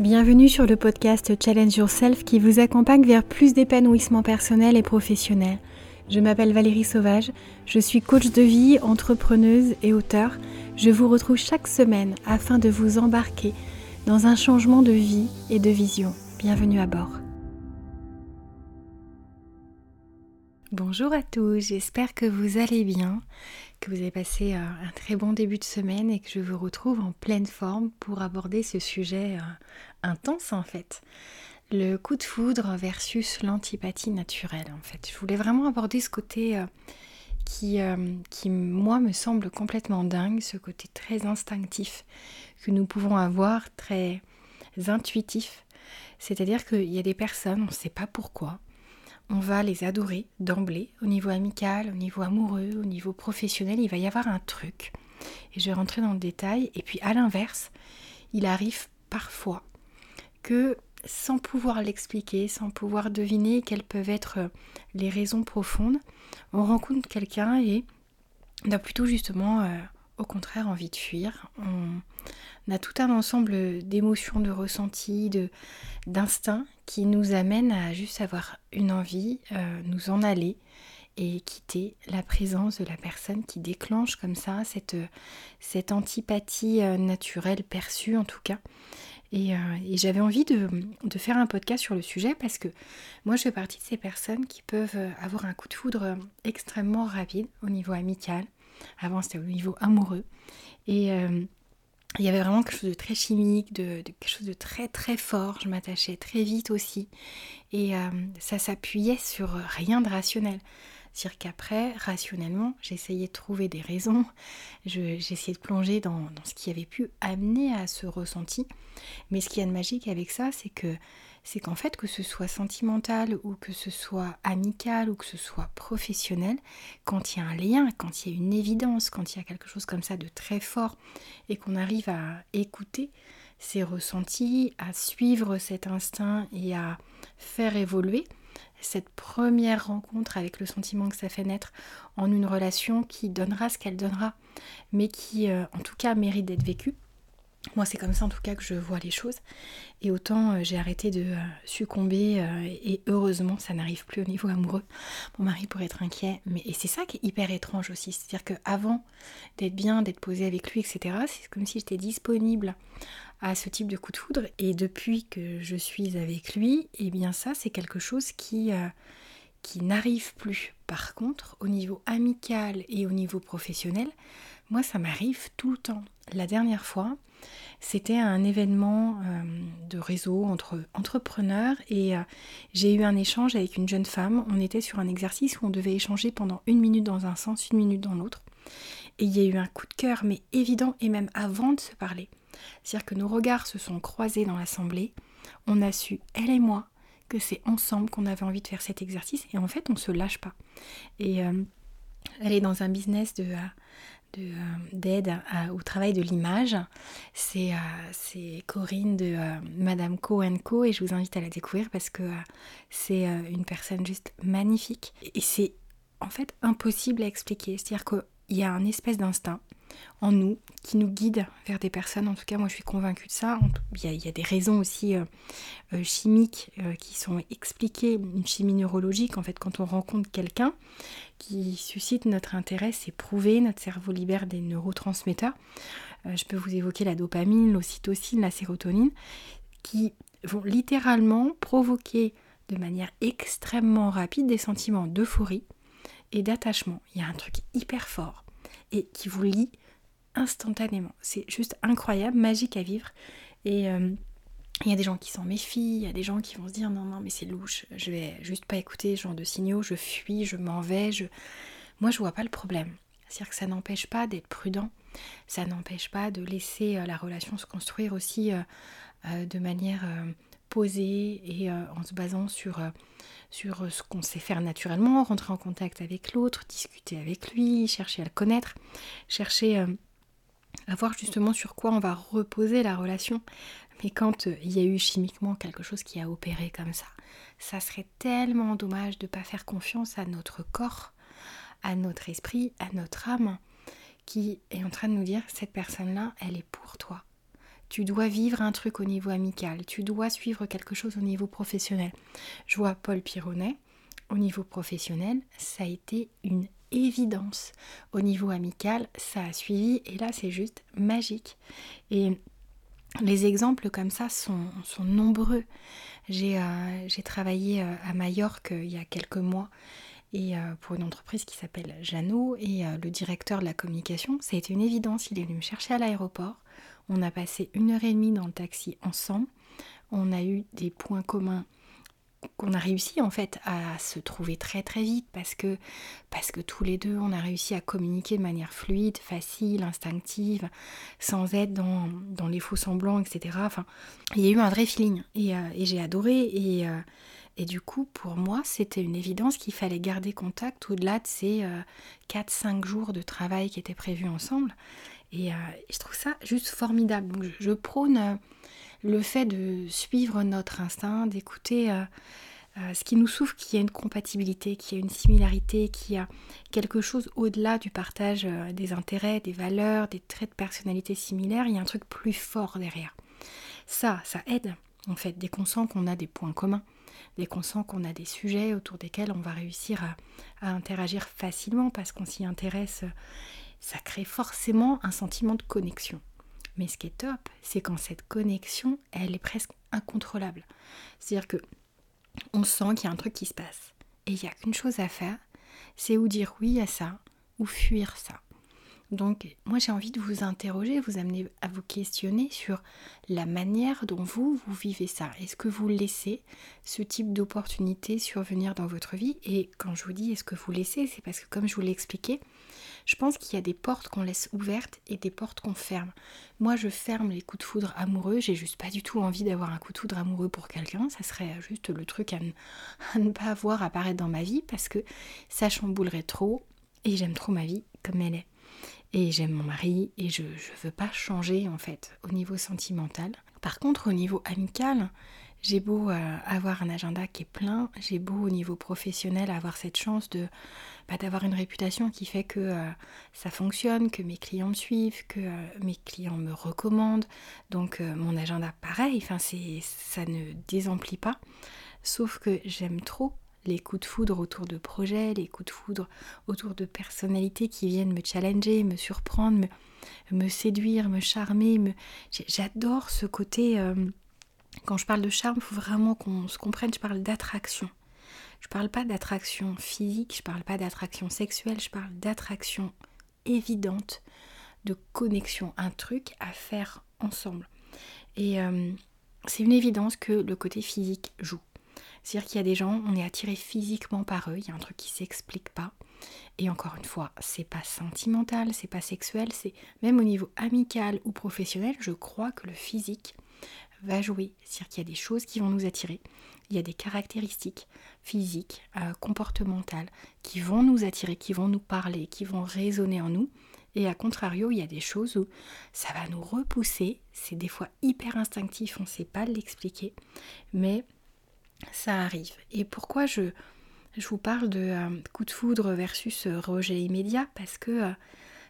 Bienvenue sur le podcast Challenge Yourself qui vous accompagne vers plus d'épanouissement personnel et professionnel. Je m'appelle Valérie Sauvage, je suis coach de vie, entrepreneuse et auteur. Je vous retrouve chaque semaine afin de vous embarquer dans un changement de vie et de vision. Bienvenue à bord. Bonjour à tous, j'espère que vous allez bien, que vous avez passé euh, un très bon début de semaine et que je vous retrouve en pleine forme pour aborder ce sujet euh, intense en fait. Le coup de foudre versus l'antipathie naturelle en fait. Je voulais vraiment aborder ce côté euh, qui, qui moi me semble complètement dingue, ce côté très instinctif que nous pouvons avoir, très intuitif. C'est-à-dire qu'il y a des personnes, on ne sait pas pourquoi, on va les adorer d'emblée, au niveau amical, au niveau amoureux, au niveau professionnel, il va y avoir un truc. Et je vais rentrer dans le détail. Et puis à l'inverse, il arrive parfois que sans pouvoir l'expliquer, sans pouvoir deviner quelles peuvent être les raisons profondes, on rencontre quelqu'un et on a plutôt justement, euh, au contraire, envie de fuir. On a tout un ensemble d'émotions, de ressentis, de, d'instincts qui nous amènent à juste avoir une envie, euh, nous en aller et quitter la présence de la personne qui déclenche comme ça cette, antipathie euh, naturelle perçue en tout cas. Et, euh, j'avais envie de, faire un podcast sur le sujet parce que moi je fais partie de ces personnes qui peuvent avoir un coup de foudre extrêmement rapide au niveau amical. Avant c'était au niveau amoureux. Et, il y avait vraiment quelque chose de très chimique, de, quelque chose de très très fort. Je m'attachais très vite aussi. Et euh, ça s'appuyait sur rien de rationnel. C'est-à-dire qu'après, rationnellement, j'essayais de trouver des raisons, j'essayais de plonger dans, dans, ce qui avait pu amener à ce ressenti. Mais ce qui est de magique avec ça, c'est que c'est qu'en fait, que ce soit sentimental ou que ce soit amical ou que ce soit professionnel, quand il y a un lien, quand il y a une évidence, quand il y a quelque chose comme ça de très fort et qu'on arrive à écouter ces ressentis, à suivre cet instinct et à faire évoluer, cette première rencontre avec le sentiment que ça fait naître en une relation qui donnera ce qu'elle donnera, mais qui euh, en tout cas mérite d'être vécue. Moi, c'est comme ça en tout cas que je vois les choses. Et autant euh, j'ai arrêté de euh, succomber euh, et heureusement ça n'arrive plus au niveau amoureux. Mon mari pourrait être inquiet, mais et c'est ça qui est hyper étrange aussi. C'est-à-dire qu'avant d'être bien, d'être posé avec lui, etc., c'est comme si j'étais disponible à ce type de coup de foudre. Et depuis que je suis avec lui, et eh bien ça c'est quelque chose qui, qui n'arrive plus. Par contre, au niveau amical et au niveau professionnel, moi ça m'arrive tout le temps. La dernière fois, c'était un événement euh, de réseau entre entrepreneurs et euh, j'ai eu un échange avec une jeune femme. On était sur un exercice où on devait échanger pendant une minute dans un sens, une minute dans l'autre. Et il y a eu un coup de cœur, mais évident et même avant de se parler. C'est-à-dire que nos regards se sont croisés dans l'assemblée. On a su, elle et moi, que c'est ensemble qu'on avait envie de faire cet exercice et en fait on se lâche pas. Et euh, elle est dans un business de, d'aide au travail de l'image. C'est euh, Corinne de euh, Madame Co Co et je vous invite à la découvrir parce que c'est une personne juste magnifique et c'est en fait impossible à expliquer. C'est-à-dire qu'il y a un espèce d'instinct en nous qui nous guide vers des personnes. En tout cas, moi je suis convaincue de ça. Il y a, des raisons aussi chimiques qui sont expliquées, une chimie neurologique. En fait, quand on rencontre quelqu'un, qui suscite notre intérêt, c'est prouvé, notre cerveau libère des neurotransmetteurs. Euh, je peux vous évoquer la dopamine, l'ocytocine, la sérotonine, qui vont littéralement provoquer de manière extrêmement rapide des sentiments d'euphorie et d'attachement. Il y a un truc hyper fort et qui vous lie instantanément. C'est juste incroyable, magique à vivre. Et euh, il y a des gens qui s'en méfient, il y a des gens qui vont se dire non, non, mais c'est louche, je vais juste pas écouter ce genre de signaux, je fuis, je m'en vais. Je... Moi, je vois pas le problème. C'est-à-dire que ça n'empêche pas d'être prudent, ça n'empêche pas de laisser euh, la relation se construire aussi euh, de manière posée et en se basant sur, sur ce qu'on sait faire naturellement, rentrer en contact avec l'autre, discuter avec lui, chercher à le connaître, chercher à voir justement sur quoi on va reposer la relation. Mais quand euh, il y a eu chimiquement quelque chose qui a opéré comme ça, ça serait tellement dommage de ne pas faire confiance à notre corps, à notre esprit, à notre âme, qui est en train de nous dire cette personne-là, elle est pour toi. tu dois vivre un truc au niveau amical, tu dois suivre quelque chose au niveau professionnel. Je vois Paul Pironnet, au niveau professionnel, ça a été une évidence. Au niveau amical, ça a suivi et là c'est juste magique. Et les exemples comme ça sont, nombreux. J'ai euh, travaillé euh, à Majorque euh, il y a quelques mois et pour une entreprise qui s'appelle Jeannot et le directeur de la communication, ça a été une évidence. Il est venu me chercher à l'aéroport. On a passé une heure et demie dans le taxi ensemble. On a eu des points communs qu'on a réussi en fait à se trouver très très vite parce que parce que tous les deux on a réussi à communiquer de manière fluide, facile, instinctive, sans être dans, dans les faux semblants, etc. Enfin, il y a eu un vrai feeling et, euh, j'ai adoré et, euh, et du coup pour moi c'était une évidence qu'il fallait garder contact au-delà de ces 4-5 euh, jours de travail qui étaient prévus ensemble et je trouve ça juste formidable. Donc je prône le fait de suivre notre instinct, d'écouter euh, euh, ce qui nous souffre, qu'il y a une compatibilité, qu'il y a une similarité, qu'il y a quelque chose au-delà du partage euh, des intérêts, des valeurs, des traits de personnalité similaires, il y a un truc plus fort derrière. Ça, ça aide en fait, dès qu'on sent qu'on a des points communs, dès qu'on sent qu'on a des sujets autour desquels on va réussir à interagir facilement parce qu'on s'y intéresse, ça crée forcément un sentiment de connexion. Mais ce qui est top, c'est quand cette connexion, elle est presque incontrôlable. C'est-à-dire que on sent qu'il y a un truc qui se passe. Et il n'y a qu'une chose à faire, c'est ou dire oui à ça, ou fuir ça. Donc moi j'ai envie de vous interroger, vous amener à vous questionner sur la manière dont vous, vous vivez ça. Est-ce que vous laissez ce type d'opportunité survenir dans votre vie? Et quand je vous dis est-ce que vous laissez, c'est parce que comme je vous l'ai expliqué, je pense qu'il y a des portes qu'on laisse ouvertes et des portes qu'on ferme. Moi, je ferme les coups de foudre amoureux. J'ai juste pas du tout envie d'avoir un coup de foudre amoureux pour quelqu'un. Ça serait juste le truc à ne, pas voir apparaître dans ma vie parce que ça chamboulerait trop et j'aime trop ma vie comme elle est. Et j'aime mon mari et je ne veux pas changer en fait au niveau sentimental. Par contre, au niveau amical, j'ai beau euh, avoir un agenda qui est plein, j'ai beau au niveau professionnel avoir cette chance de bah, d'avoir une réputation qui fait que euh, ça fonctionne, que mes clients me suivent, que euh, mes clients me recommandent. Donc mon agenda pareil, ça ne désemplit pas. Sauf que j'aime trop les coups de foudre autour de projets, les coups de foudre autour de personnalités qui viennent me challenger, me surprendre, me, séduire, me charmer. Me... J'adore ce côté quand je parle de charme, il faut vraiment qu'on se comprenne, je parle d'attraction. Je parle pas d'attraction physique, je parle pas d'attraction sexuelle, je parle d'attraction évidente, de connexion, un truc à faire ensemble. Et euh, c'est une évidence que le côté physique joue. C'est-à-dire qu'il y a des gens, on est attiré physiquement par eux, il y a un truc qui s'explique pas. Et encore une fois, c'est pas sentimental, c'est pas sexuel, c'est même au niveau amical ou professionnel, je crois que le physique va jouer. C'est-à-dire qu'il y a des choses qui vont nous attirer. Il y a des caractéristiques physiques, euh, comportementales qui vont nous attirer, qui vont nous parler, qui vont résonner en nous. Et à contrario, il y a des choses où ça va nous repousser. C'est des fois hyper instinctif, on ne sait pas l'expliquer. Mais ça arrive. Et pourquoi je, je vous parle de euh, coup de foudre versus euh, rejet immédiat? Parce que,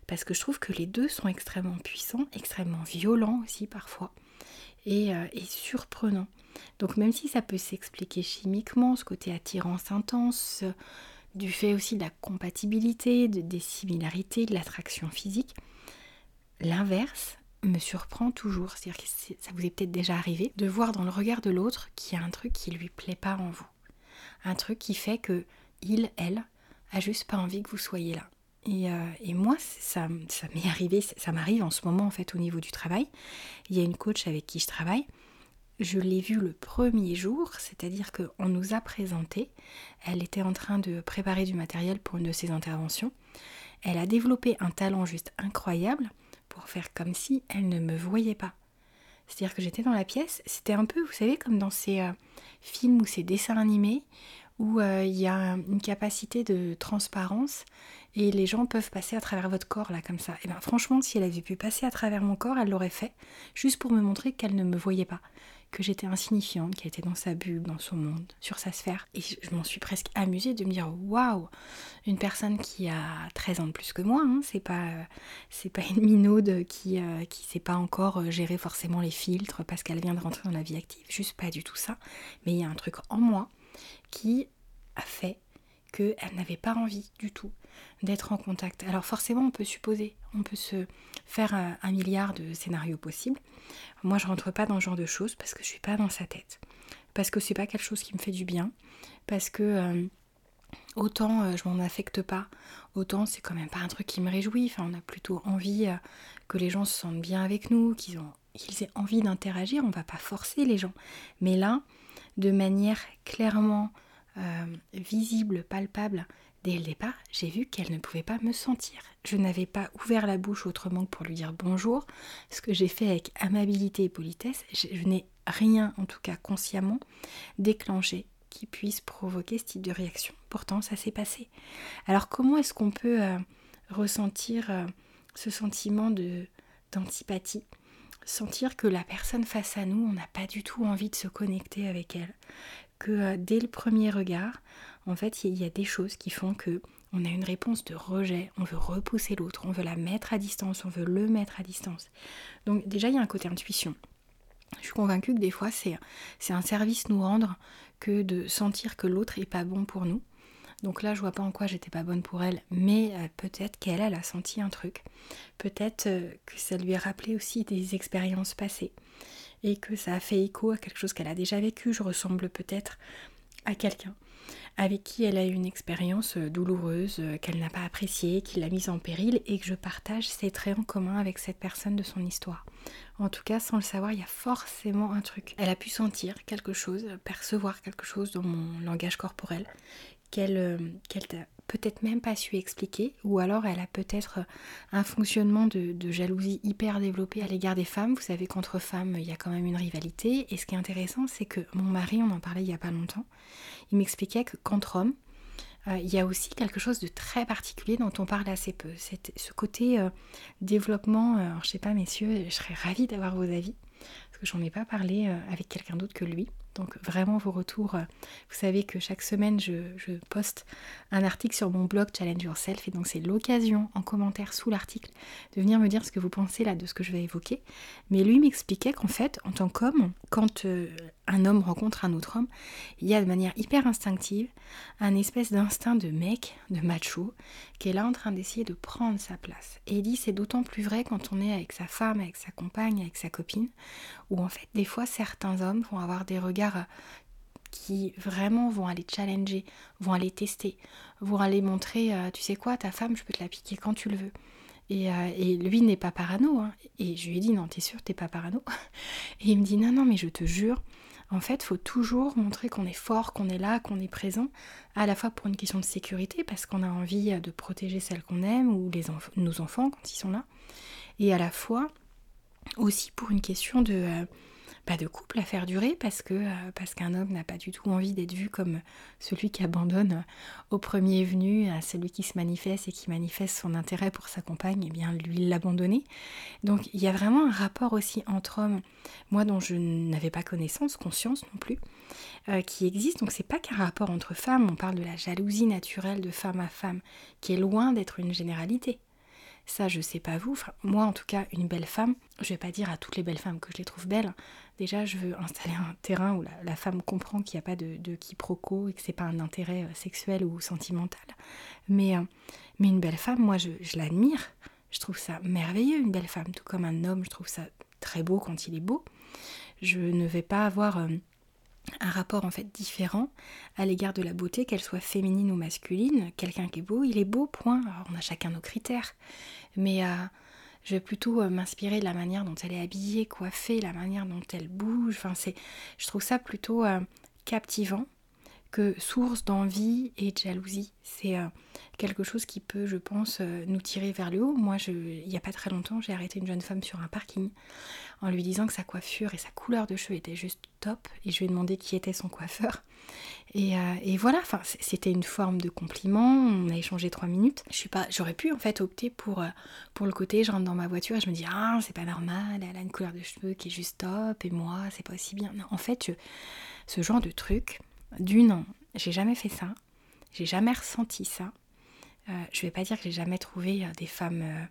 parce que je trouve que les deux sont extrêmement puissants, extrêmement violents aussi parfois. Euh, et, surprenant. Donc même si ça peut s'expliquer chimiquement, ce côté attirance intense, du fait aussi de la compatibilité, des similarités, de l'attraction physique, l'inverse me surprend toujours. C'est-à-dire que ça vous est peut-être déjà arrivé de voir dans le regard de l'autre qu'il y a un truc qui lui plaît pas en vous. Un truc qui fait que il, elle, a juste pas envie que vous soyez là. Euh, et, moi, ça, ça m'est arrivé, ça m'arrive en ce moment en fait au niveau du travail. Il y a une coach avec qui je travaille. Je l'ai vue le premier jour, c'est-à-dire qu'on nous a présenté. Elle était en train de préparer du matériel pour une de ses interventions. Elle a développé un talent juste incroyable pour faire comme si elle ne me voyait pas. C'est-à-dire que j'étais dans la pièce, c'était un peu, vous savez, comme dans ces euh, films ou ces dessins animés où euh, il y a une capacité de transparence et les gens peuvent passer à travers votre corps là comme ça. Et bien franchement, si elle avait pu passer à travers mon corps, elle l'aurait fait juste pour me montrer qu'elle ne me voyait pas, que j'étais insignifiante, qu'elle était dans sa bulle, dans son monde, sur sa sphère. Et je m'en suis presque amusée de me dire waouh, une personne qui a 13 ans de plus que moi, hein, c'est pas c'est pas une minaude qui euh, qui sait pas encore euh, gérer forcément les filtres parce qu'elle vient de rentrer dans la vie active, juste pas du tout ça. Mais il y a un truc en moi qui a fait qu'elle n'avait pas envie du tout d'être en contact. Alors forcément, on peut supposer, on peut se faire un, milliard de scénarios possibles. Moi, je rentre pas dans ce genre de choses parce que je suis pas dans sa tête, parce que c'est pas quelque chose qui me fait du bien, parce que euh, autant euh, je m'en affecte pas, autant c'est quand même pas un truc qui me réjouit. On a plutôt envie euh, que les gens se sentent bien avec nous, qu'ils ont qu'ils aient envie d'interagir. On va pas forcer les gens, mais là, de manière clairement visible, palpable, Dès le départ, j'ai vu qu'elle ne pouvait pas me sentir. Je n'avais pas ouvert la bouche autrement que pour lui dire bonjour. Ce que j'ai fait avec amabilité et politesse, je, n'ai rien, en tout cas consciemment, déclenché qui puisse provoquer ce type de réaction. Pourtant, ça s'est passé. Alors comment est-ce qu'on peut euh, ressentir euh, ce sentiment de d'antipathie? Sentir que la personne face à nous, on n'a pas du tout envie de se connecter avec elle. Que euh, dès le premier regard, en fait, il y a des choses qui font que on a une réponse de rejet, on veut repousser l'autre, on veut la mettre à distance, on veut le mettre à distance. Donc déjà, il y a un côté intuition. Je suis convaincue que des fois, c'est, un service nous rendre que de sentir que l'autre est pas bon pour nous. Donc là, je vois pas en quoi j'étais pas bonne pour elle, mais euh, peut-être qu'elle, elle a senti un truc. Peut-être euh, que ça lui a rappelé aussi des expériences passées et que ça a fait écho à quelque chose qu'elle a déjà vécu. Je ressemble peut-être à quelqu'un avec qui elle a eu une expérience euh, douloureuse euh, qu'elle n'a pas appréciée, qui l'a mise en péril et que je partage ses traits en commun avec cette personne de son histoire. En tout cas, sans le savoir, il y a forcément un truc. Elle a pu sentir quelque chose, percevoir quelque chose dans mon langage corporel qu'elle euh, qu'elle peut-être même pas su expliquer, ou alors elle a peut-être un fonctionnement de, jalousie hyper développé à l'égard des femmes. Vous savez qu'entre femmes, il y a quand même une rivalité. Et ce qui est intéressant, c'est que mon mari, on en parlait il y a pas longtemps, il m'expliquait que qu'entre hommes, euh, il y a aussi quelque chose de très particulier dont on parle assez peu. C'est ce côté euh, développement. Euh, alors, je sais pas, messieurs, je serais ravie d'avoir vos avis parce que j'en ai pas parlé avec quelqu'un d'autre que lui. Donc vraiment vos retours. Euh, vous savez que chaque semaine je, poste un article sur mon blog Challenge Yourself et donc c'est l'occasion en commentaire sous l'article de venir me dire ce que vous pensez là de ce que je vais évoquer. Mais lui m'expliquait qu'en fait en tant qu'homme, quand euh, un homme rencontre un autre homme, il y a de manière hyper instinctive un espèce d'instinct de mec, de macho, qui est là en train d'essayer de prendre sa place. Et il dit c'est d'autant plus vrai quand on est avec sa femme, avec sa compagne, avec sa copine, où en fait des fois certains hommes vont avoir des regards euh, qui vraiment vont aller challenger, vont aller tester, vont aller montrer, euh, tu sais quoi, ta femme, je peux te la piquer quand tu le veux. Et, euh, lui n'est pas parano. Hein. Et je lui ai dit, non, t'es sûr, t'es pas parano? Et il me dit, non, non, mais je te jure, en fait, faut toujours montrer qu'on est fort, qu'on est là, qu'on est présent, à la fois pour une question de sécurité, parce qu'on a envie de protéger celles qu'on aime ou les nos enfants quand ils sont là, et à la fois aussi pour une question de, euh, pas de couple à faire durer euh, parce qu'un homme n'a pas du tout envie d'être vu comme celui qui abandonne au premier venu, à celui qui se manifeste et qui manifeste son intérêt pour sa compagne, et eh bien lui l'abandonner. Donc il y a vraiment un rapport aussi entre hommes, moi dont je n'avais pas connaissance, conscience non plus, euh, qui existe. Donc c'est pas qu'un rapport entre femmes, on parle de la jalousie naturelle de femme à femme, qui est loin d'être une généralité. Ça, je sais pas vous. moi, en tout cas, une belle femme, je vais pas dire à toutes les belles femmes que je les trouve belles. Déjà, je veux installer un terrain où la, femme comprend qu'il n'y a pas de, quiproquo et que c'est pas un intérêt euh, sexuel ou sentimental. Mais, euh, mais une belle femme, moi, je, l'admire. Je trouve ça merveilleux, une belle femme. Tout comme un homme, je trouve ça très beau quand il est beau. Je ne vais pas avoir euh, un rapport en fait différent à l'égard de la beauté, qu'elle soit féminine ou masculine. Quelqu'un qui est beau, il est beau, point. Alors, on a chacun nos critères. Mais euh, je vais plutôt euh, m'inspirer de la manière dont elle est habillée, coiffée, la manière dont elle bouge. Enfin, c'est, je trouve ça plutôt euh, captivant source d'envie et de jalousie. C'est euh, quelque chose qui peut, je pense, euh, nous tirer vers le haut. Moi, je, il n'y a pas très longtemps, j'ai arrêté une jeune femme sur un parking en lui disant que sa coiffure et sa couleur de cheveux étaient juste top. Et je lui ai demandé qui était son coiffeur. Et, euh, voilà, enfin, c'était une forme de compliment. On a échangé trois minutes. Je suis pas, j'aurais pu en fait opter pour, le côté, je rentre dans ma voiture et je me dis ah c'est pas normal, elle a une couleur de cheveux qui est juste top et moi c'est pas aussi bien. En fait, ce genre de truc, d'une, j'ai jamais fait ça, j'ai jamais ressenti ça. Euh, je vais pas dire que j'ai jamais trouvé euh, des femmes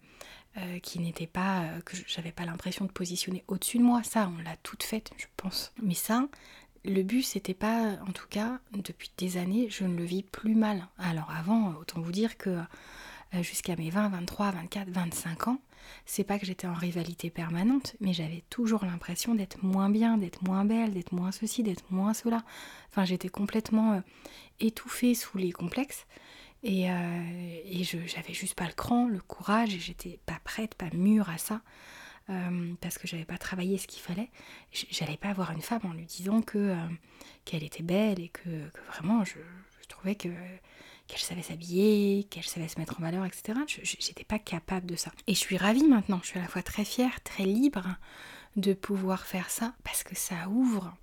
euh, qui n'étaient pas, que j'avais pas l'impression de positionner au-dessus de moi. Ça, on l'a toutes faites, je pense. Mais ça, le but, c'était pas, en tout cas, depuis des années, je ne le vis plus mal. Alors avant, autant vous dire que jusqu'à mes 20, 23, 24, 25 ans, c'est pas que j'étais en rivalité permanente, mais j'avais toujours l'impression d'être moins bien, d'être moins belle, d'être moins ceci, d'être moins cela. Enfin, j'étais complètement euh, étouffée sous les complexes. Et, euh, et j'avais juste pas le cran, le courage, et j'étais pas prête, pas mûre à ça, euh, parce que j'avais pas travaillé ce qu'il fallait. J'allais pas avoir une femme en lui disant que qu'elle était belle et que, vraiment je trouvais que qu'elle savait s'habiller, qu'elle savait se mettre en valeur, etc. Je n'étais pas capable de ça. Et je suis ravie maintenant, je suis à la fois très fière, très libre de pouvoir faire ça, parce que ça ouvre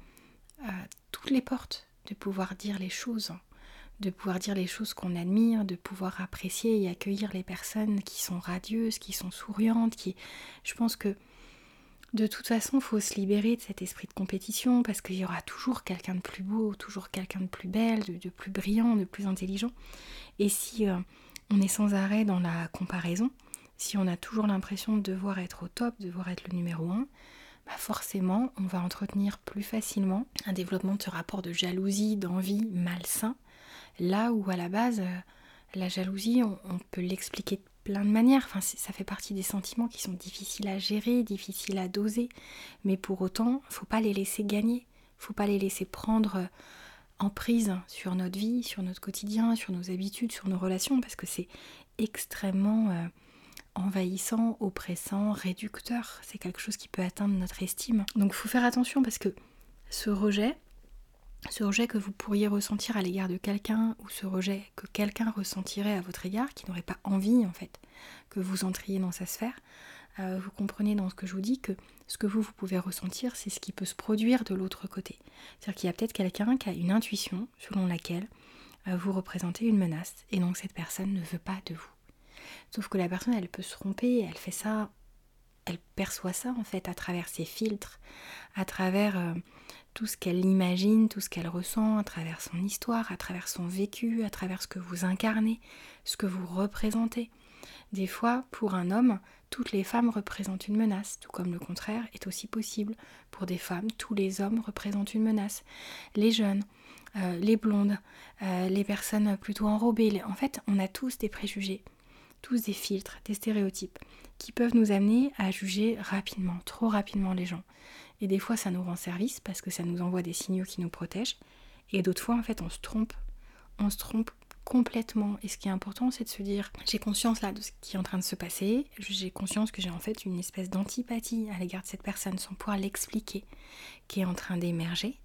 euh, toutes les portes, de pouvoir dire les choses, de pouvoir dire les choses qu'on admire, de pouvoir apprécier et accueillir les personnes qui sont radieuses, qui sont souriantes, qui... Je pense que de toute façon, il faut se libérer de cet esprit de compétition parce qu'il y aura toujours quelqu'un de plus beau, toujours quelqu'un de plus belle, de, plus brillant, de plus intelligent. Et si euh, on est sans arrêt dans la comparaison, si on a toujours l'impression de devoir être au top, de devoir être le numéro un, bah forcément, on va entretenir plus facilement un développement de ce rapport de jalousie, d'envie malsain, là où à la base, euh, la jalousie, on, peut l'expliquer plein de manières. Ça fait partie des sentiments qui sont difficiles à gérer, difficiles à doser. Mais pour autant, faut pas les laisser gagner. Faut pas les laisser prendre euh, en prise sur notre vie, sur notre quotidien, sur nos habitudes, sur nos relations, parce que c'est extrêmement euh, envahissant, oppressant, réducteur. C'est quelque chose qui peut atteindre notre estime. Donc, faut faire attention parce que ce rejet, ce rejet que vous pourriez ressentir à l'égard de quelqu'un ou ce rejet que quelqu'un ressentirait à votre égard, qui n'aurait pas envie en fait que vous entriez dans sa sphère, euh, vous comprenez dans ce que je vous dis que ce que vous, vous pouvez ressentir, c'est ce qui peut se produire de l'autre côté. C'est-à-dire qu'il y a peut-être quelqu'un qui a une intuition selon laquelle euh, vous représentez une menace et donc cette personne ne veut pas de vous. Sauf que la personne, elle peut se tromper, elle fait ça, elle perçoit ça en fait à travers ses filtres, à travers... Euh, tout ce qu'elle imagine, tout ce qu'elle ressent à travers son histoire, à travers son vécu, à travers ce que vous incarnez, ce que vous représentez. Des fois, pour un homme, toutes les femmes représentent une menace, tout comme le contraire est aussi possible. Pour des femmes, tous les hommes représentent une menace. Les jeunes, euh, les blondes, euh, les personnes plutôt enrobées. En fait, on a tous des préjugés, tous des filtres, des stéréotypes qui peuvent nous amener à juger rapidement, trop rapidement les gens. Et des fois, ça nous rend service parce que ça nous envoie des signaux qui nous protègent. Et d'autres fois, en fait, on se trompe. On se trompe complètement. Et ce qui est important, c'est de se dire j'ai conscience là de ce qui est en train de se passer. J'ai conscience que j'ai en fait une espèce d'antipathie à l'égard de cette personne sans pouvoir l'expliquer, qui est en train d'émerger.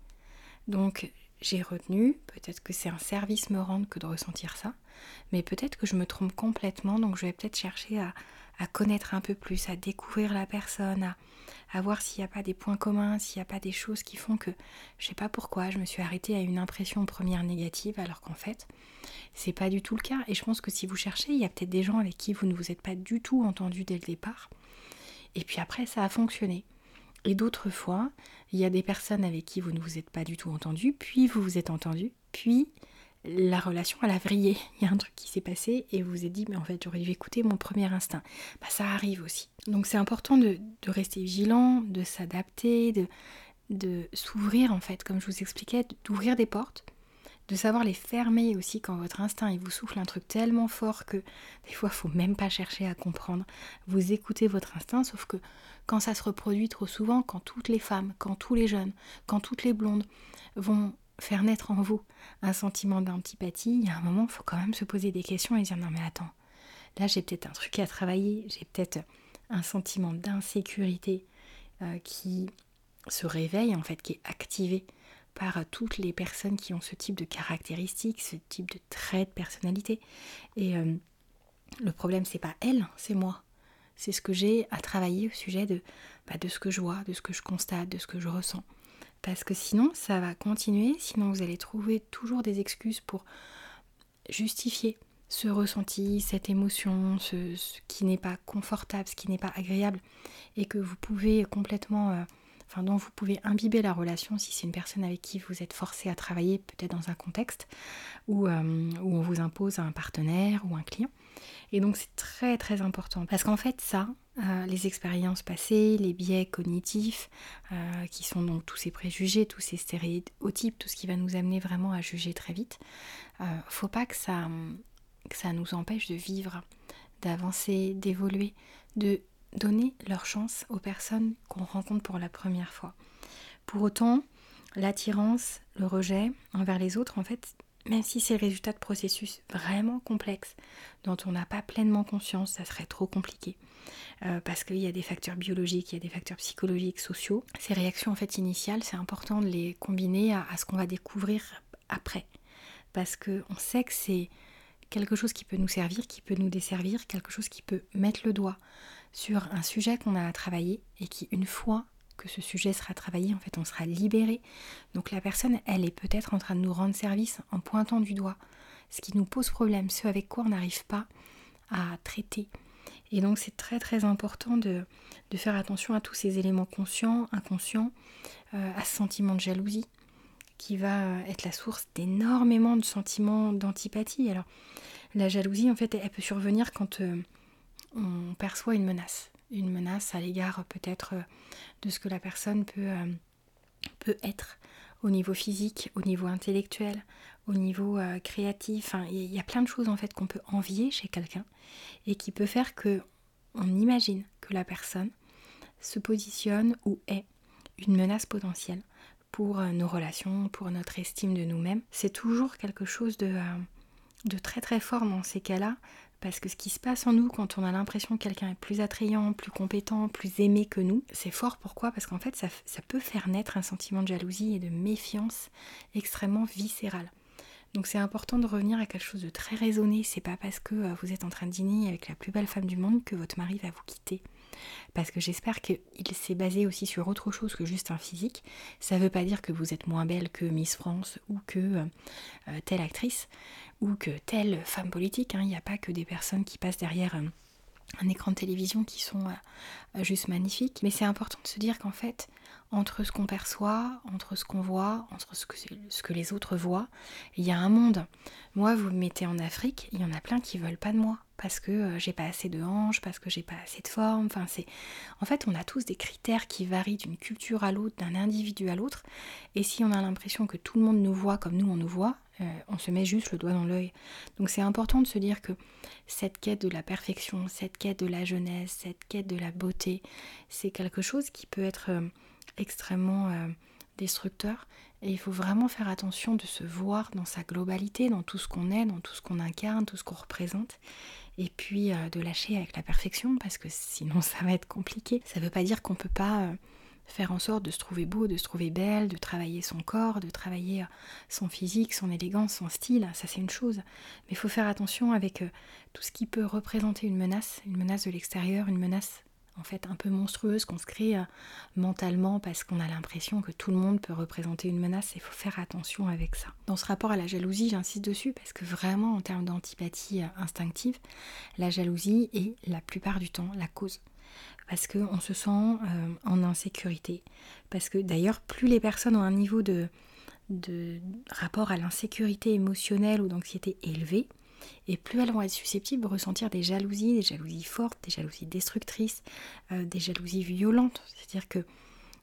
Donc, j'ai retenu, peut-être que c'est un service me rendre que de ressentir ça, mais peut-être que je me trompe complètement, donc je vais peut-être chercher à, à connaître un peu plus, à découvrir la personne, à, voir s'il n'y a pas des points communs, s'il n'y a pas des choses qui font que je sais pas pourquoi je me suis arrêtée à une impression première négative alors qu'en fait c'est pas du tout le cas. Et je pense que si vous cherchez il y a peut-être des gens avec qui vous ne vous êtes pas du tout entendu dès le départ. Et puis après ça a fonctionné. Et d'autres fois il y a des personnes avec qui vous ne vous êtes pas du tout entendu puis vous vous êtes entendu puis la relation elle a vrillé. Il y a un truc qui s'est passé et vous vous dit mais en fait j'aurais dû écouter mon premier instinct. Bah, ça arrive aussi. Donc c'est important de, rester vigilant, de s'adapter, de, de s'ouvrir en fait, comme je vous expliquais, d'ouvrir des portes, de savoir les fermer aussi quand votre instinct il vous souffle un truc tellement fort que des fois faut même pas chercher à comprendre. Vous écoutez votre instinct, sauf que quand ça se reproduit trop souvent, quand toutes les femmes, quand tous les jeunes, quand toutes les blondes vont faire naître en vous un sentiment d'antipathie, il y a un moment, il faut quand même se poser des questions et dire non mais attends, là j'ai peut-être un truc à travailler, j'ai peut-être un sentiment d'insécurité euh, qui se réveille en fait, qui est activé par toutes les personnes qui ont ce type de caractéristiques, ce type de traits de personnalité. Et euh, le problème, c'est pas elle, c'est moi. C'est ce que j'ai à travailler au sujet de, bah, de ce que je vois, de ce que je constate, de ce que je ressens. Parce que sinon, ça va continuer, sinon vous allez trouver toujours des excuses pour justifier ce ressenti, cette émotion, ce, qui n'est pas confortable, ce qui n'est pas agréable, et que vous pouvez complètement, euh, enfin dont vous pouvez imbiber la relation si c'est une personne avec qui vous êtes forcé à travailler, peut-être dans un contexte où, euh, où on vous impose un partenaire ou un client. Et donc c'est très très important parce qu'en fait ça, euh, les expériences passées, les biais cognitifs, qui sont donc tous ces préjugés, tous ces stéréotypes, tout ce qui va nous amener vraiment à juger très vite, faut pas que ça que ça nous empêche de vivre, d'avancer, d'évoluer, de donner leur chance aux personnes qu'on rencontre pour la première fois. Pour autant, l'attirance, le rejet envers les autres, en fait, même si c'est le résultat de processus vraiment complexes dont on n'a pas pleinement conscience, ça serait trop compliqué. Euh, parce qu'il y a des facteurs biologiques, il y a des facteurs psychologiques, sociaux. Ces réactions en fait initiales, c'est important de les combiner à, à ce qu'on va découvrir après. Parce qu'on sait que c'est quelque chose qui peut nous servir, qui peut nous desservir, quelque chose qui peut mettre le doigt sur un sujet qu'on a à travailler et qui, une fois que ce sujet sera travaillé, en fait, on sera libéré. Donc la personne, elle est peut-être en train de nous rendre service en pointant du doigt ce qui nous pose problème, ce avec quoi on n'arrive pas à traiter. Et donc c'est très très important de, faire attention à tous ces éléments conscients, inconscients, euh, à ce sentiment de jalousie, qui va être la source d'énormément de sentiments d'antipathie. Alors, la jalousie, en fait, elle peut survenir quand euh, on perçoit une menace. Une menace à l'égard peut-être euh, de ce que la personne peut, euh, peut être au niveau physique, au niveau intellectuel, au niveau créatif. Enfin, il y a plein de choses en fait qu'on peut envier chez quelqu'un et qui peut faire que on imagine que la personne se positionne ou est une menace potentielle pour euh, nos relations, pour notre estime de nous-mêmes. C'est toujours quelque chose de, euh, de très très fort dans ces cas-là, parce que ce qui se passe en nous quand on a l'impression que quelqu'un est plus attrayant, plus compétent, plus aimé que nous, c'est fort. Pourquoi? Parce qu'en fait, ça, ça, peut faire naître un sentiment de jalousie et de méfiance extrêmement viscéral. Donc c'est important de revenir à quelque chose de très raisonné. C'est pas parce que euh, vous êtes en train de dîner avec la plus belle femme du monde que votre mari va vous quitter parce que j'espère qu'il s'est basé aussi sur autre chose que juste un physique. Ça veut pas dire que vous êtes moins belle que Miss France ou que euh, euh, telle actrice ou que telle femme politique. Hein. Il n'y a pas que des personnes qui passent derrière un écran de télévision qui sont juste magnifiques. Mais c'est important de se dire qu'en fait, entre ce qu'on perçoit, entre ce qu'on voit, entre ce que, ce que, les autres voient, il y a un monde. Moi, vous me mettez en Afrique, il y en a plein qui veulent pas de moi parce que euh, j'ai pas assez de hanches, parce que j'ai pas assez de forme. Enfin, c'est en fait, on a tous des critères qui varient d'une culture à l'autre, d'un individu à l'autre. Et si on a l'impression que tout le monde nous voit comme nous on nous voit, euh, on se met juste le doigt dans l'œil. Donc c'est important de se dire que cette quête de la perfection, cette quête de la jeunesse, cette quête de la beauté, c'est quelque chose qui peut être euh, extrêmement destructeur. Et il faut vraiment faire attention de se voir dans sa globalité, dans tout ce qu'on est, dans tout ce qu'on incarne, tout ce qu'on représente et puis euh, de lâcher avec la perfection parce que sinon ça va être compliqué. Ça ne veut pas dire qu'on ne peut pas euh, faire en sorte de se trouver beau, de se trouver belle, de travailler son corps, de travailler euh, son physique, son élégance, son style, ça c'est une chose. Mais il faut faire attention avec tout ce qui peut représenter une menace, une menace de l'extérieur, une menace en fait un peu monstrueuse qu'on se crée mentalement parce qu'on a l'impression que tout le monde peut représenter une menace il faut faire attention avec ça. Dans ce rapport à la jalousie, j'insiste dessus parce que vraiment en termes d'antipathie instinctive, la jalousie est la plupart du temps la cause parce qu'on se sent euh, en insécurité. Parce que d'ailleurs, plus les personnes ont un niveau de rapport à l'insécurité émotionnelle ou d'anxiété élevé, et plus elles vont être susceptibles de ressentir des jalousies, des jalousies fortes, des jalousies destructrices, euh, des jalousies violentes. C'est-à-dire que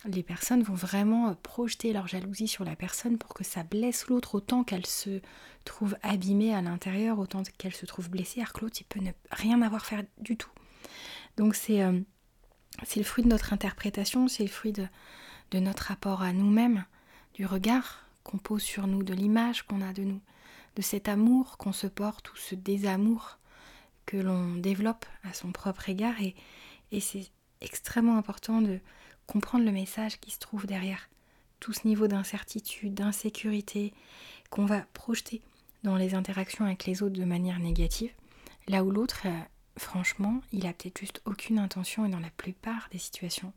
les personnes vont vraiment euh, projeter leur jalousie sur la personne pour que ça blesse l'autre autant qu'elle se trouve abîmée à l'intérieur, autant qu'elle se trouve blessée, alors que l'autre, il peut ne rien avoir faire du tout. Donc c'est euh, le fruit de notre interprétation, c'est le fruit de, de notre rapport à nous-mêmes, du regard qu'on pose sur nous, de l'image qu'on a de nous, de cet amour qu'on se porte ou ce désamour que l'on développe à son propre égard. Et, c'est extrêmement important de comprendre le message qui se trouve derrière tout ce niveau d'incertitude, d'insécurité qu'on va projeter dans les interactions avec les autres de manière négative, là où l'autre, euh, franchement, il a peut-être juste aucune intention et dans la plupart des situations,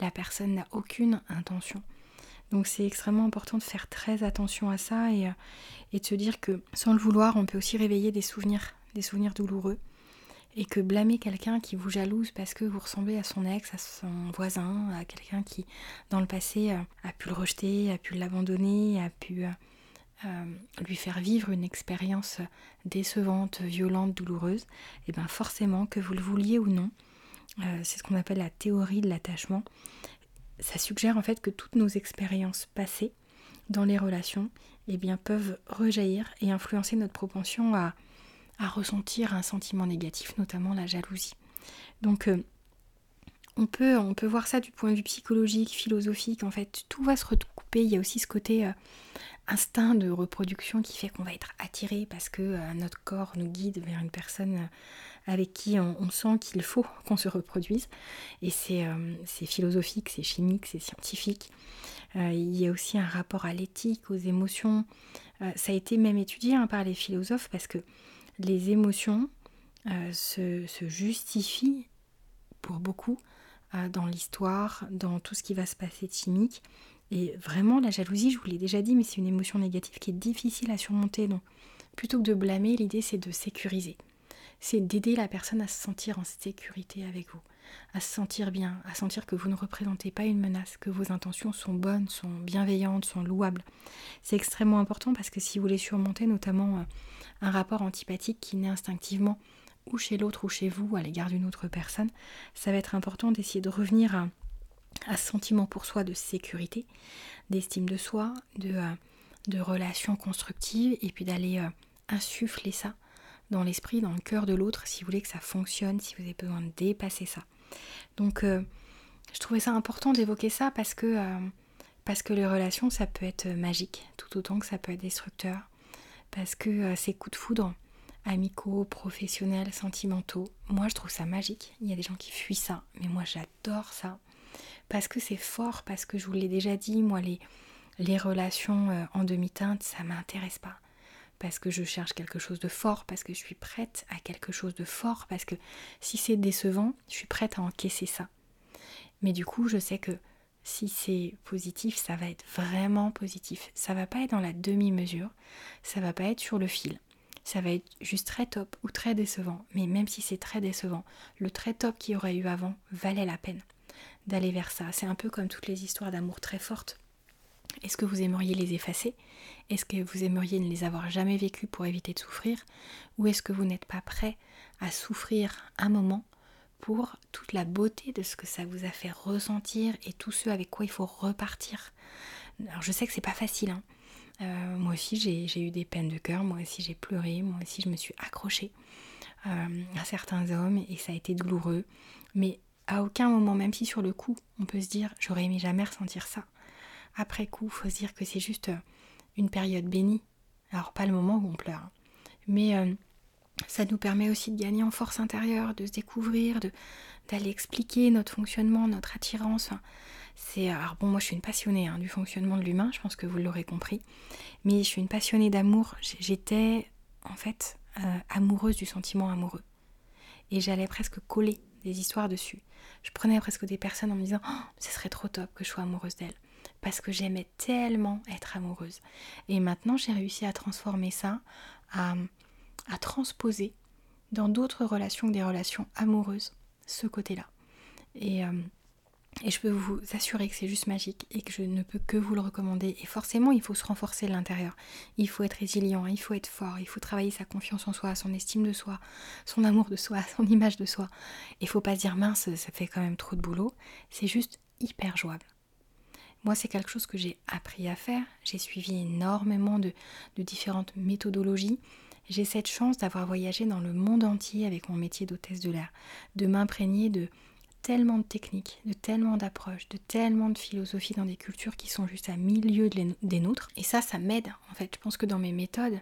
la personne n'a aucune intention. Donc c'est extrêmement important de faire très attention à ça et, euh, et de se dire que sans le vouloir, on peut aussi réveiller des souvenirs, des souvenirs douloureux et que blâmer quelqu'un qui vous jalouse parce que vous ressemblez à son ex, à son voisin, à quelqu'un qui dans le passé euh, a pu le rejeter, a pu l'abandonner, a pu euh, lui faire vivre une expérience décevante, violente, douloureuse, et eh bien forcément que vous le vouliez ou non, c'est ce qu'on appelle la théorie de l'attachement. Ça suggère en fait que toutes nos expériences passées dans les relations eh bien, peuvent rejaillir et influencer notre propension à, ressentir un sentiment négatif, notamment la jalousie. Donc euh, on, peut, on peut voir ça du point de vue psychologique, philosophique, en fait, tout va se recouper. Il y a aussi ce côté euh, instinct de reproduction qui fait qu'on va être attiré parce que euh, notre corps nous guide vers une personne avec qui on, sent qu'il faut qu'on se reproduise. Et c'est philosophique, c'est chimique, c'est scientifique. il y a aussi un rapport à l'éthique, aux émotions. ça a été même étudié hein, par les philosophes parce que les émotions euh, se, justifient pour beaucoup euh, dans l'histoire, dans tout ce qui va se passer de chimique. Et vraiment, la jalousie, je vous l'ai déjà dit, mais c'est une émotion négative qui est difficile à surmonter. Donc, plutôt que de blâmer, l'idée c'est de sécuriser. C'est d'aider la personne à se sentir en sécurité avec vous, à se sentir bien, à sentir que vous ne représentez pas une menace, que vos intentions sont bonnes, sont bienveillantes, sont louables. C'est extrêmement important parce que si vous les surmontez, notamment euh, un rapport antipathique qui naît instinctivement ou chez l'autre ou chez vous à l'égard d'une autre personne, ça va être important d'essayer de revenir à, ce sentiment pour soi de sécurité, d'estime de soi, de, euh, relations constructives, et puis d'aller euh, insuffler ça dans l'esprit, dans le cœur de l'autre, si vous voulez que ça fonctionne, si vous avez besoin de dépasser ça. Donc euh, je trouvais ça important d'évoquer ça parce que, parce que les relations, ça peut être magique, tout autant que ça peut être destructeur parce que ces coups de foudre amicaux, professionnels, sentimentaux, moi je trouve ça magique. Il y a des gens qui fuient ça, mais moi j'adore ça parce que c'est fort, parce que je vous l'ai déjà dit, moi les, les relations euh, en demi-teinte, ça m'intéresse pas. Parce que je cherche quelque chose de fort, parce que je suis prête à quelque chose de fort, parce que si c'est décevant, je suis prête à encaisser ça. Mais du coup, je sais que si c'est positif, ça va être vraiment positif. Ça va pas être dans la demi-mesure, ça va pas être sur le fil. Ça va être juste très top ou très décevant. Mais même si c'est très décevant, le très top qu'il y aurait eu avant valait la peine d'aller vers ça. C'est un peu comme toutes les histoires d'amour très fortes. Est-ce que vous aimeriez les effacer? Est-ce que vous aimeriez ne les avoir jamais vécues pour éviter de souffrir? Ou est-ce que vous n'êtes pas prêt à souffrir un moment pour toute la beauté de ce que ça vous a fait ressentir et tout ce avec quoi il faut repartir? Alors je sais que c'est pas facile. Hein. Euh, moi aussi j'ai eu des peines de cœur, moi aussi j'ai pleuré, moi aussi je me suis accrochée euh, à certains hommes et ça a été douloureux. Mais à aucun moment, même si sur le coup on peut se dire j'aurais aimé jamais ressentir ça, après coup faut se dire que c'est juste euh, une période bénie. Alors pas le moment où on pleure, hein. mais ça nous permet aussi de gagner en force intérieure, de se découvrir, de d'aller expliquer notre fonctionnement, notre attirance. c'est alors bon, moi je suis une passionnée hein, du fonctionnement de l'humain, je pense que vous l'aurez compris, mais je suis une passionnée d'amour. J'étais en fait euh, amoureuse du sentiment amoureux et j'allais presque coller des histoires dessus. Je prenais presque des personnes en me disant oh, ce serait trop top que je sois amoureuse d'elle parce que j'aimais tellement être amoureuse. Et maintenant j'ai réussi à transformer ça, à à transposer dans d'autres relations que des relations amoureuses ce côté-là. Et, euh, et, je peux vous assurer que c'est juste magique et que je ne peux que vous le recommander. Et forcément, il faut se renforcer l'intérieur. Il faut être résilient, il faut être fort, il faut travailler sa confiance en soi, son estime de soi, son amour de soi, son image de soi. Il faut pas se dire mince, ça fait quand même trop de boulot. C'est juste hyper jouable. Moi, c'est quelque chose que j'ai appris à faire. J'ai suivi énormément de, de différentes méthodologies. J'ai cette chance d'avoir voyagé dans le monde entier avec mon métier d'hôtesse de l'air, de m'imprégner de tellement de techniques, de tellement d'approches, de tellement de philosophies dans des cultures qui sont juste à milieu des nôtres. Et ça, ça m'aide en fait. Je pense que dans mes méthodes,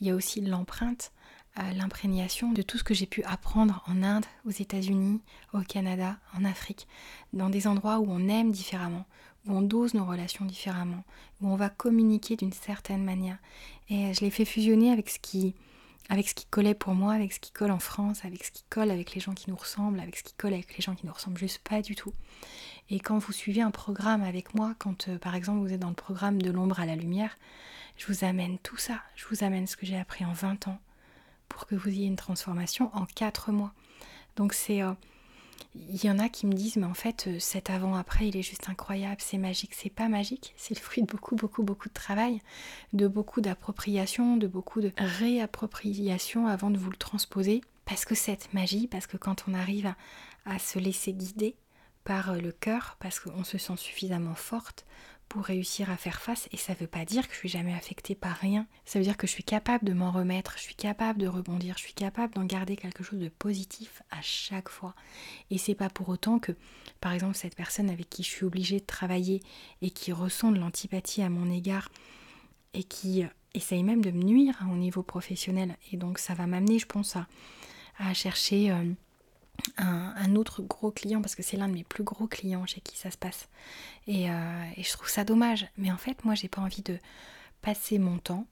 il y a aussi l'empreinte, l'imprégnation de tout ce que j'ai pu apprendre en Inde, aux États-Unis, au Canada, en Afrique, dans des endroits où on aime différemment, où on dose nos relations différemment, où on va communiquer d'une certaine manière. Et je l'ai fait fusionner avec ce qui avec ce qui collait pour moi, avec ce qui colle en France, avec ce qui colle avec les gens qui nous ressemblent, avec ce qui colle avec les gens qui nous ressemblent juste pas du tout. Et quand vous suivez un programme avec moi, quand euh, par exemple vous êtes dans le programme de l'ombre à la lumière, je vous amène tout ça, je vous amène ce que j'ai appris en 20 ans pour que vous ayez une transformation en 4 mois. Donc c'est... Euh, il y en a qui me disent mais en fait euh, cet avant-après il est juste incroyable, c'est magique, c'est pas magique, c'est le fruit de beaucoup beaucoup beaucoup de travail, de beaucoup d'appropriation, de beaucoup de réappropriation avant de vous le transposer. Parce que cette magie, parce que quand on arrive à se laisser guider par euh, le cœur, parce qu'on se sent suffisamment forte pour réussir à faire face. Et ça veut pas dire que je suis jamais affectée par rien. Ça veut dire que je suis capable de m'en remettre, je suis capable de rebondir, je suis capable d'en garder quelque chose de positif à chaque fois. Et c'est pas pour autant que, par exemple, cette personne avec qui je suis obligée de travailler et qui ressent de l'antipathie à mon égard et qui essaye même de me nuire au niveau professionnel. Et donc ça va m'amener, je pense, à, à chercher. Euh, un, autre gros client parce que c'est l'un de mes plus gros clients chez qui ça se passe. Euh, et, je trouve ça dommage. Mais en fait, moi, j'ai pas envie de passer mon temps,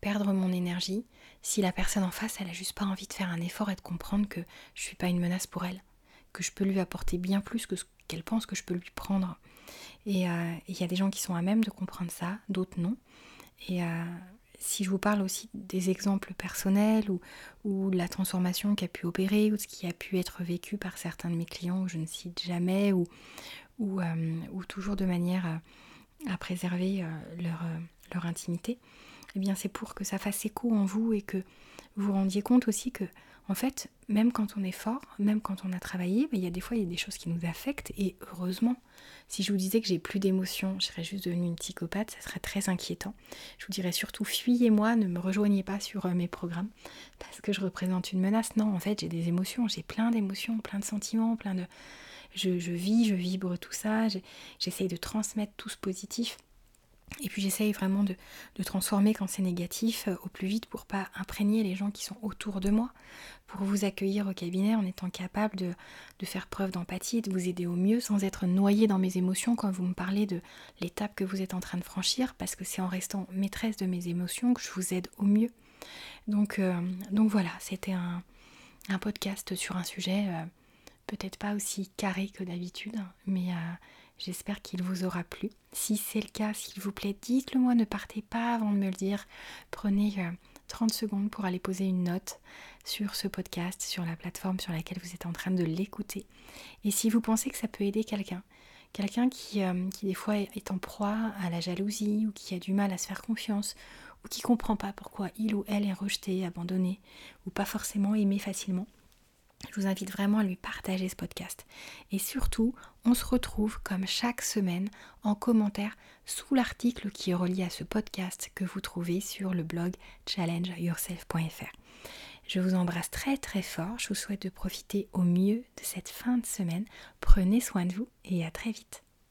perdre mon énergie, si la personne en face, elle a juste pas envie de faire un effort et de comprendre que je suis pas une menace pour elle, que je peux lui apporter bien plus que ce qu'elle pense que je peux lui prendre. Et euh, il y a des gens qui sont à même de comprendre ça, d'autres non. Et, euh, si je vous parle aussi des exemples personnels ou, ou la transformation qui a pu opérer ou ce qui a pu être vécu par certains de mes clients je ne cite jamais ou, euh, toujours de manière à, préserver euh, leur, euh, leur intimité, eh bien c'est pour que ça fasse écho en vous et que vous vous rendiez compte aussi que en fait, même quand on est fort, même quand on a travaillé, il y a des fois il y a des choses qui nous affectent et heureusement. Si je vous disais que j'ai plus d'émotions, je serais juste devenue une psychopathe, ça serait très inquiétant. Je vous dirais surtout fuyez-moi, ne me rejoignez pas sur euh, mes programmes parce que je représente une menace. Non, en fait, j'ai des émotions, j'ai plein d'émotions, plein de sentiments, plein de je, je vis, je vibre tout ça, j'essaye de transmettre tout ce positif. Et puis j'essaye vraiment de, transformer quand c'est négatif euh, au plus vite pour pas imprégner les gens qui sont autour de moi, pour vous accueillir au cabinet en étant capable de, faire preuve d'empathie de vous aider au mieux sans être noyé dans mes émotions quand vous me parlez de l'étape que vous êtes en train de franchir, parce que c'est en restant maîtresse de mes émotions que je vous aide au mieux. Donc, euh, donc voilà, c'était un, podcast sur un sujet euh, peut-être pas aussi carré que d'habitude, mais... J'espère qu'il vous aura plu. Si c'est le cas, s'il vous plaît, dites-le moi, ne partez pas avant de me le dire. Prenez 30 euh, secondes pour aller poser une note sur ce podcast, sur la plateforme sur laquelle vous êtes en train de l'écouter. Et si vous pensez que ça peut aider quelqu'un, quelqu'un qui, euh, qui des fois est en proie à la jalousie ou qui a du mal à se faire confiance ou qui comprend pas pourquoi il ou elle est rejeté, abandonné ou pas forcément aimé facilement, je vous invite vraiment à lui partager ce podcast. Et surtout, on se retrouve comme chaque semaine en commentaire sous l'article qui est relié à ce podcast que vous trouvez sur le blog challengeyourself.fr. Je vous embrasse très très fort, je vous souhaite de profiter au mieux de cette fin de semaine. Prenez soin de vous et à très vite.